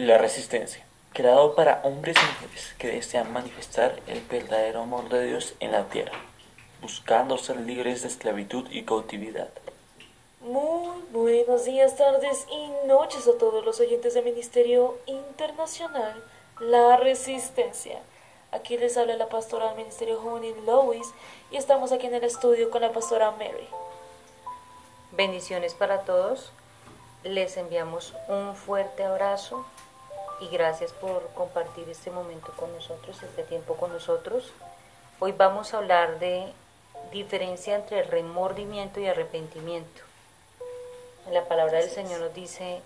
La resistencia, creado para hombres y mujeres que desean manifestar el verdadero amor de Dios en la tierra, buscando ser libres de esclavitud y cautividad. Muy buenos días, tardes y noches a todos los oyentes del Ministerio Internacional La Resistencia. Aquí les habla la pastora del Ministerio Juvenil Lois y estamos aquí en el estudio con la pastora Mary. Bendiciones para todos. Les enviamos un fuerte abrazo y gracias por compartir este momento con nosotros, este tiempo con nosotros. Hoy vamos a hablar de diferencia entre remordimiento y arrepentimiento. La palabra del Señor nos dice,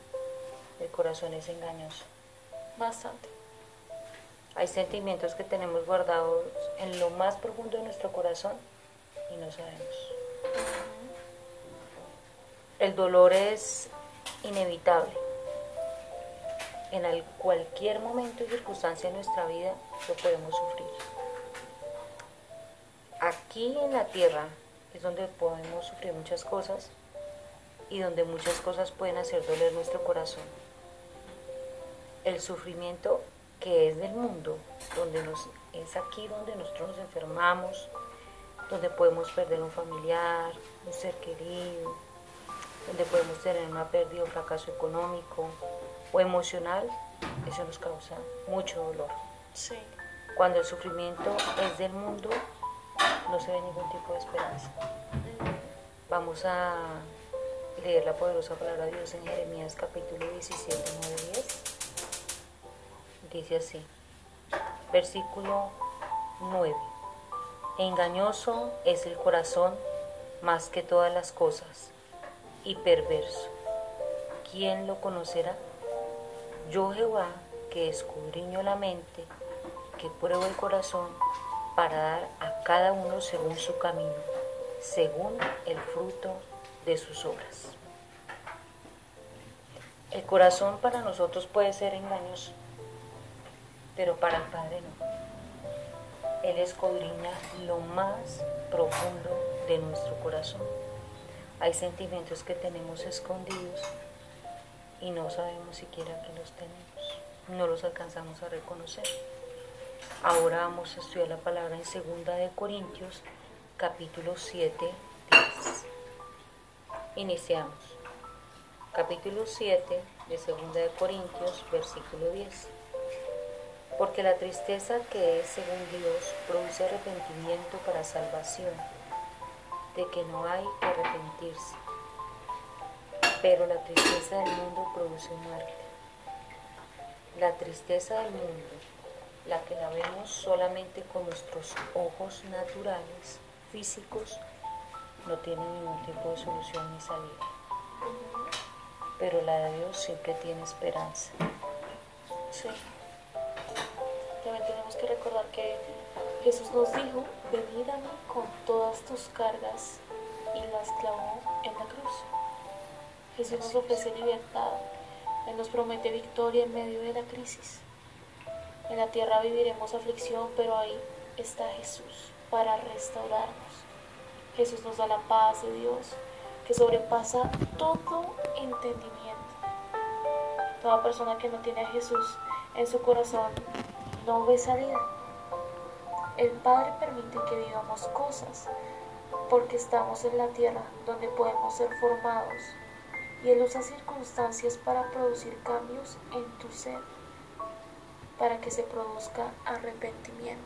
el corazón es engañoso. Bastante. Hay sentimientos que tenemos guardados en lo más profundo de nuestro corazón y no sabemos. El dolor es inevitable. En cualquier momento y circunstancia de nuestra vida lo podemos sufrir. Aquí en la tierra es donde podemos sufrir muchas cosas y donde muchas cosas pueden hacer doler nuestro corazón. El sufrimiento que es del mundo, donde nos, es aquí donde nosotros nos enfermamos, donde podemos perder un familiar, un ser querido, donde podemos tener una pérdida o fracaso económico o emocional, eso nos causa mucho dolor. Sí. Cuando el sufrimiento es del mundo, no se ve ningún tipo de esperanza. Vamos a leer la poderosa palabra de Dios en Jeremías capítulo 17, 9 10. Dice así, versículo 9. Engañoso es el corazón más que todas las cosas y perverso. ¿Quién lo conocerá? Yo Jehová, que escudriño la mente, que pruebo el corazón, para dar a cada uno según su camino, según el fruto de sus obras. El corazón para nosotros puede ser engañoso, pero para el Padre no. Él escudriña lo más profundo de nuestro corazón. Hay sentimientos que tenemos escondidos y no sabemos siquiera que los tenemos. No los alcanzamos a reconocer. Ahora vamos a estudiar la palabra en segunda de Corintios, capítulo 7, 10. Iniciamos. Capítulo 7 de segunda de Corintios, versículo 10. Porque la tristeza que es según Dios produce arrepentimiento para salvación de que no hay que arrepentirse. Pero la tristeza del mundo produce muerte. La tristeza del mundo, la que la vemos solamente con nuestros ojos naturales, físicos, no tiene ningún tipo de solución ni salida. Pero la de Dios siempre tiene esperanza. Sí. También tenemos que recordar que Jesús nos dijo, venid a mí con todas tus cargas y las clavó en la cruz. Jesús nos ofrece libertad, Él nos promete victoria en medio de la crisis. En la tierra viviremos aflicción, pero ahí está Jesús para restaurarnos. Jesús nos da la paz de Dios que sobrepasa todo entendimiento. Toda persona que no tiene a Jesús en su corazón no ve salida. El Padre permite que vivamos cosas porque estamos en la tierra donde podemos ser formados y Él usa circunstancias para producir cambios en tu ser, para que se produzca arrepentimiento.